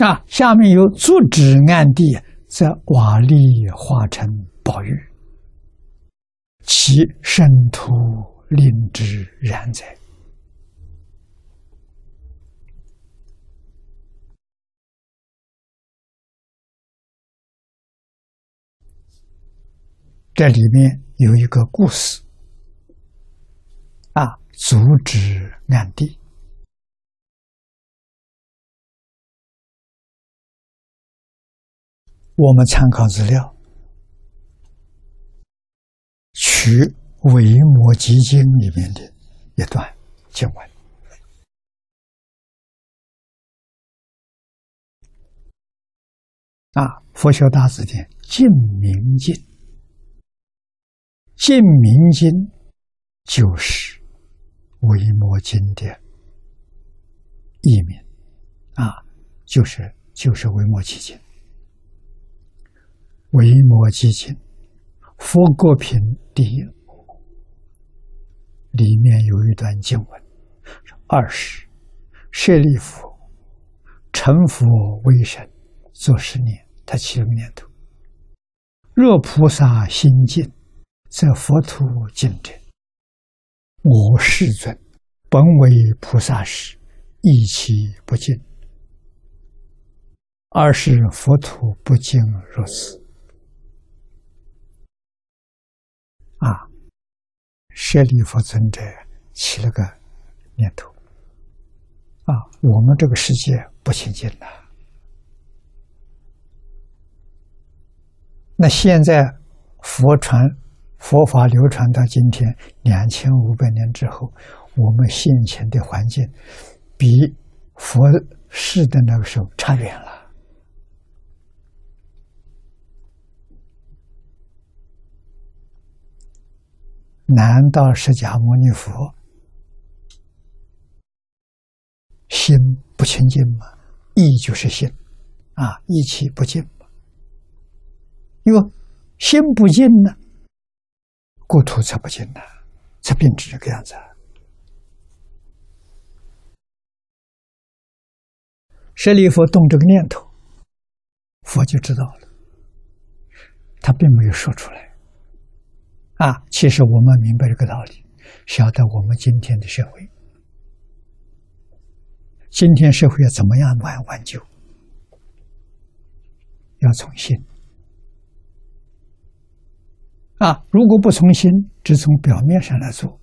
啊，下面有足指暗地，则瓦砾化成宝玉，其生土令之然哉。这里面有一个故事，啊，阻止暗地。我们参考资料，取《维摩诘经》里面的一段经文，啊，《佛学大辞典》净明经。净明经就是维摩经的译名啊，就是就是维摩诘经。维摩诘经，佛国品第一，里面有一段经文：二十，舍利弗，成佛为神，做十年，他起了个念头：若菩萨心净。则佛土净者，我世尊本为菩萨时，亦其不净；二是佛土不净如此。啊，舍利弗尊者起了个念头：啊，我们这个世界不清净了。那现在佛传。佛法流传到今天两千五百年之后，我们现前的环境比佛世的那个时候差远了。难道释迦牟尼佛心不清净吗？意就是心啊，意气不净嘛。因为心不净呢。故土才不净呢，才变成这个样子。舍利弗动这个念头，佛就知道了。他并没有说出来。啊，其实我们明白这个道理，晓得我们今天的社会，今天社会要怎么样挽挽救，要从心。啊！如果不从心，只从表面上来做，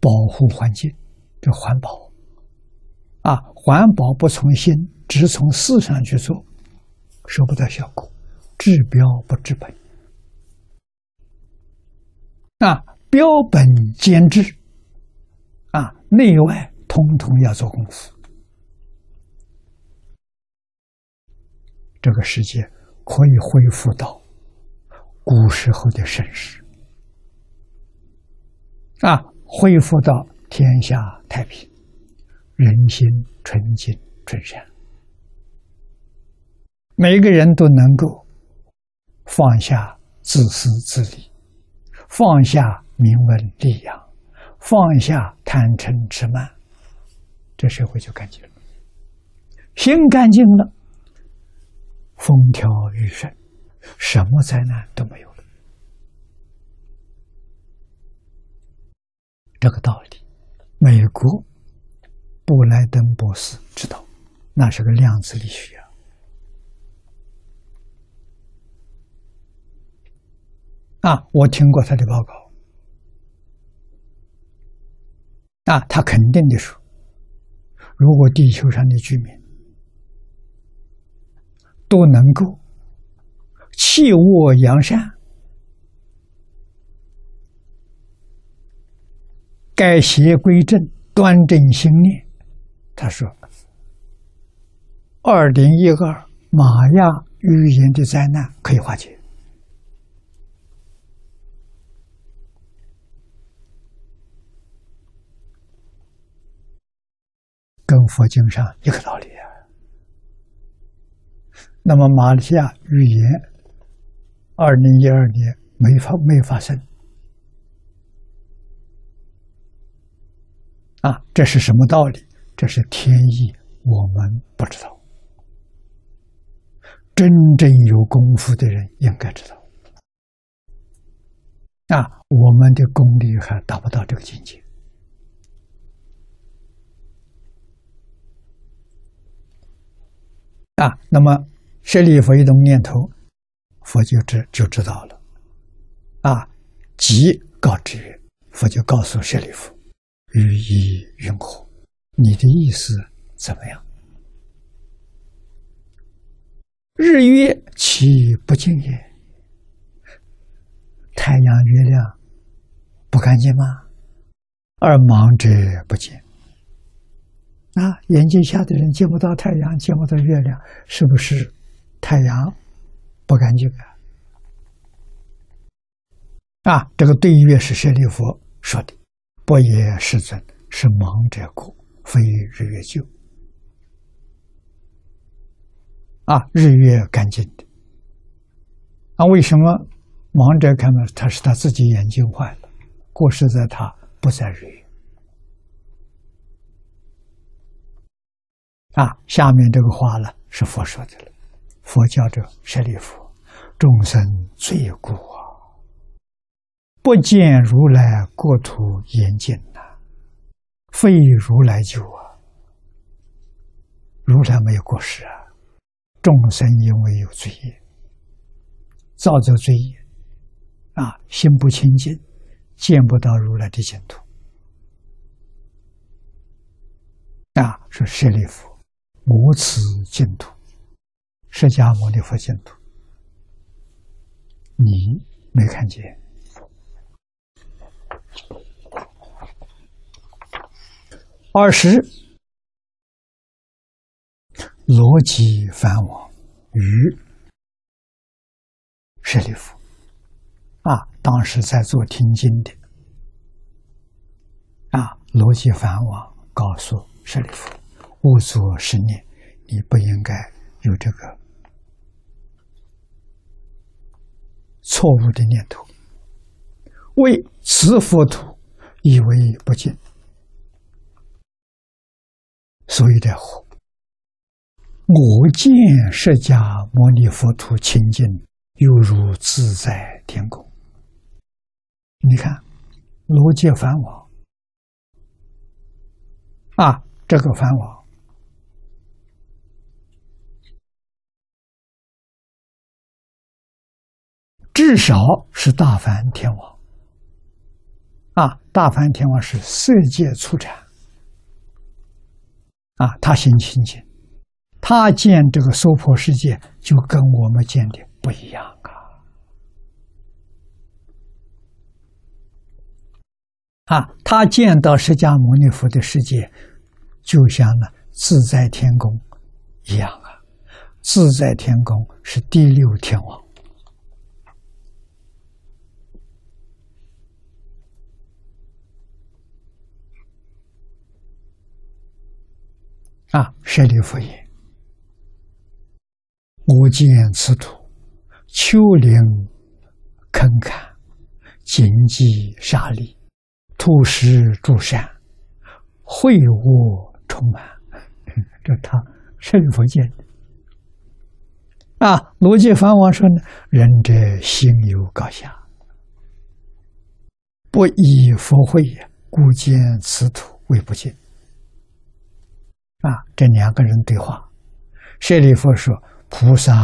保护环境，这环保。啊，环保不从心，只从事上去做，收不到效果，治标不治本。啊，标本兼治，啊，内外通通要做功夫。这个世界可以恢复到古时候的盛世啊，恢复到天下太平，人心纯净纯善，每个人都能够放下自私自利，放下名闻利养，放下贪嗔痴慢，这社会就干净了，心干净了。风调雨顺，什么灾难都没有了。这个道理，美国布莱登博士知道，那是个量子力学啊！啊我听过他的报告啊，他肯定的说，如果地球上的居民。都能够弃恶扬善，改邪归正，端正心念。他说：“二零一二玛雅预言的灾难可以化解，跟佛经上一个道理啊。”那么，马来西亚预言二零一二年没发没发生啊，这是什么道理？这是天意，我们不知道。真正有功夫的人应该知道。啊，我们的功力还达不到这个境界。啊，那么舍利弗一动念头，佛就知就知道了。啊，即告知：“佛就告诉舍利弗，语意云何？你的意思怎么样？”日月其不净也，太阳月亮不干净吗？而盲者不见。啊，眼睛下的人见不到太阳，见不到月亮，是不是太阳不干净啊？啊，这个对月是舍利弗说的，不也世尊是盲者故，非日月救。啊，日月干净的。啊，为什么盲者看到他是他自己眼睛坏了，过失在他，不在日月。啊，下面这个话呢是佛说的了。佛教者舍利弗，众生罪过啊，不见如来国土严禁呐，非如来救啊。如来没有过失啊，众生因为有罪业，造作罪业，啊，心不清净，见不到如来的净土。啊，是舍利弗。无此净土，释迦牟尼佛净土，你没看见？二十，逻辑繁往于舍利弗啊，当时在做听经的啊，逻辑繁往告诉舍利弗。不作是念，你不应该有这个错误的念头。为此佛土，以为不敬，所以的火。我见释迦牟尼佛土清净，犹如自在天宫。你看，罗界梵网啊，这个梵网。至少是大梵天王啊！大梵天王是色界出产啊，他心清净，他见这个娑婆世界就跟我们见的不一样啊！啊，他见到释迦牟尼佛的世界，就像那自在天宫一样啊！自在天宫是第六天王。啊，舍利弗言：“我见此土，丘陵坑坎，荆棘沙砾，土石诸山，秽物充满。”这他舍利弗见啊，罗辑梵王说呢：“仁者心有高下，不以佛慧也，故见此土为不净。”啊，这两个人对话，舍利弗说：“菩萨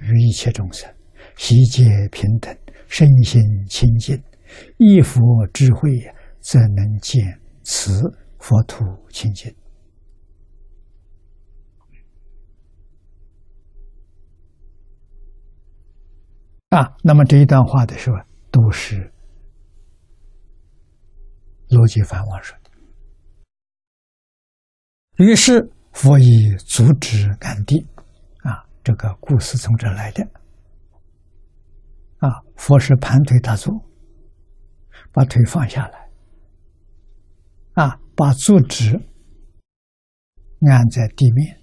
与一切众生，悉皆平等，身心清净，一佛智慧，则能见此佛土清净。”啊，那么这一段话的时候，都是逻辑繁王说。于是佛以足止安定，啊，这个故事从这来的。啊，佛是盘腿打坐，把腿放下来，啊，把足趾按在地面。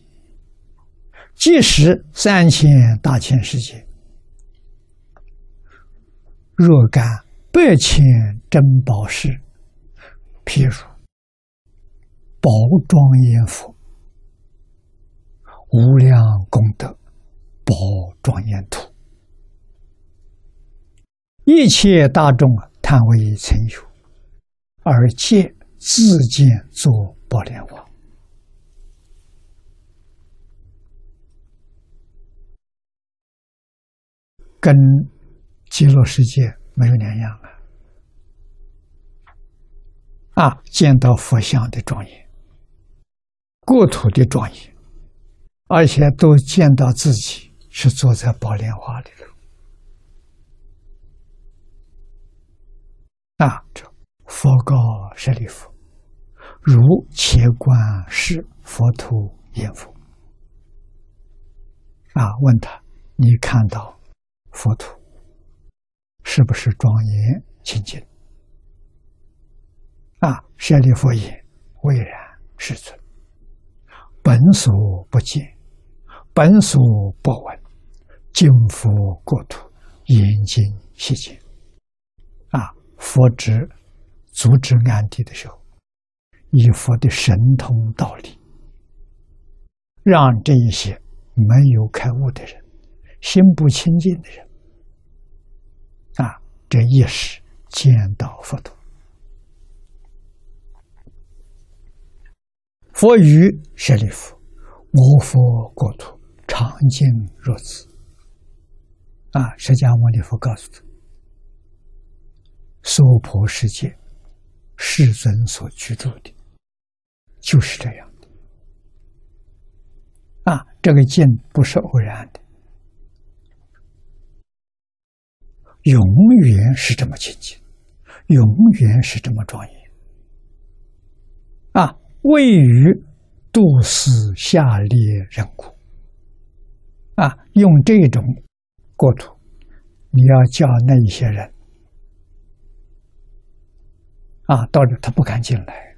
即使三千大千世界，若干百千珍宝石，譬如宝庄严佛，无量功德宝庄严土，一切大众啊，贪为成有，而借自见作宝莲花，跟极乐世界没有两样啊！啊，见到佛像的庄严，国土的庄严，而且都见到自己是坐在宝莲花里头。啊，这佛告舍利弗：“如切观是佛土言佛。”啊，问他：“你看到佛土是不是庄严清净？”啊，舍利弗言：“未然，世尊。本所不见，本所不闻，今佛国土，严净细见。”啊，佛指足智暗地的时候，以佛的神通道理，让这一些没有开悟的人、心不清净的人，啊，这一时见到佛陀。佛语舍利弗：“我佛国土，常见若此。”啊，释迦牟尼佛告诉他：“娑婆世界，世尊所居住的，就是这样的。啊，这个静不是偶然的，永远是这么清净，永远是这么庄严。啊。”位于杜斯下列人苦啊，用这种国土，你要叫那一些人啊，到这他不敢进来，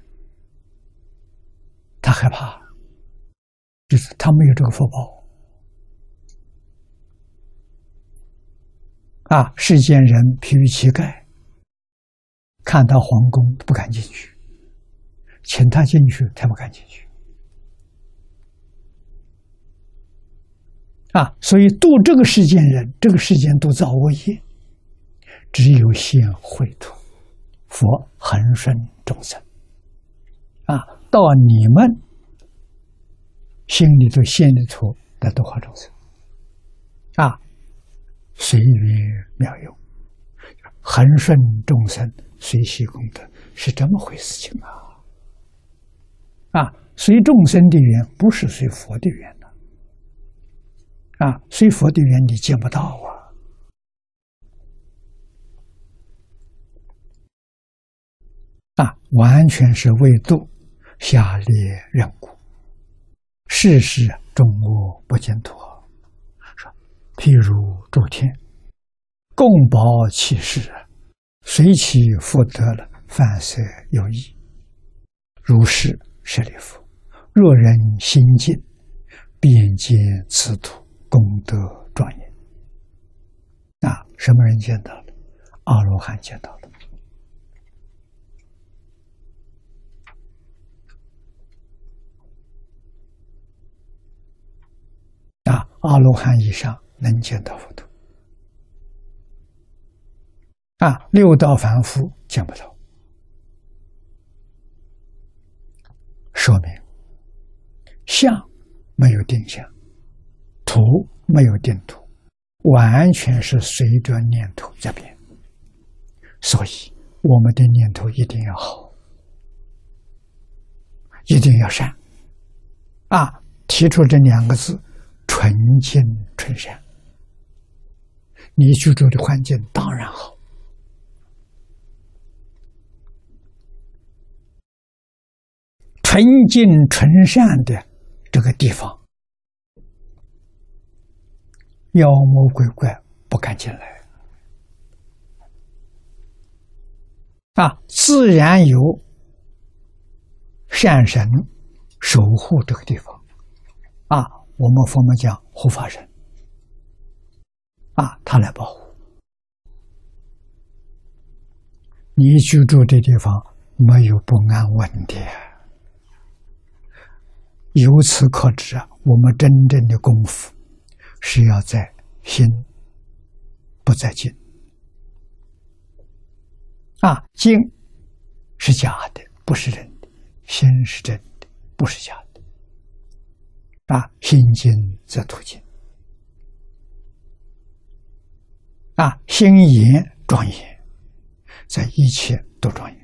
他害怕，就是他没有这个福报啊。世间人譬如乞丐，看到皇宫不敢进去。请他进去，他不敢进去。啊，所以度这个世间人，这个世间都造恶业，只有现秽土，佛恒顺众生。啊，到你们心里头现的土的度化众生，啊，随缘妙用，恒顺众生，随喜功德，是这么回事情啊。啊，随众生的缘不是随佛的缘的，啊，随佛的缘你见不到啊，啊，完全是为度下列人故，世事终恶不见土，说，譬如诸天，共保其事，随其福德了，凡色有益，如是。舍利弗，若人心净，便见此土功德庄严。啊，什么人见到了？阿罗汉见到了。啊，阿罗汉以上能见到佛土。啊，六道凡夫见不到。说明相没有定相，图没有定图，完全是随着念头在变。所以我们的念头一定要好，一定要善。啊，提出这两个字：纯净纯善。你居住的环境当然好。纯净纯善的这个地方，妖魔鬼怪不敢进来啊！自然有善神守护这个地方啊！我们佛门讲护法神啊，他来保护你居住的地方，没有不安稳的。由此可知啊，我们真正的功夫是要在心，不在境。啊，境是假的，不是真的；心是真的，不是假的。啊，心静则土静。啊，心严庄严，在一切都庄严。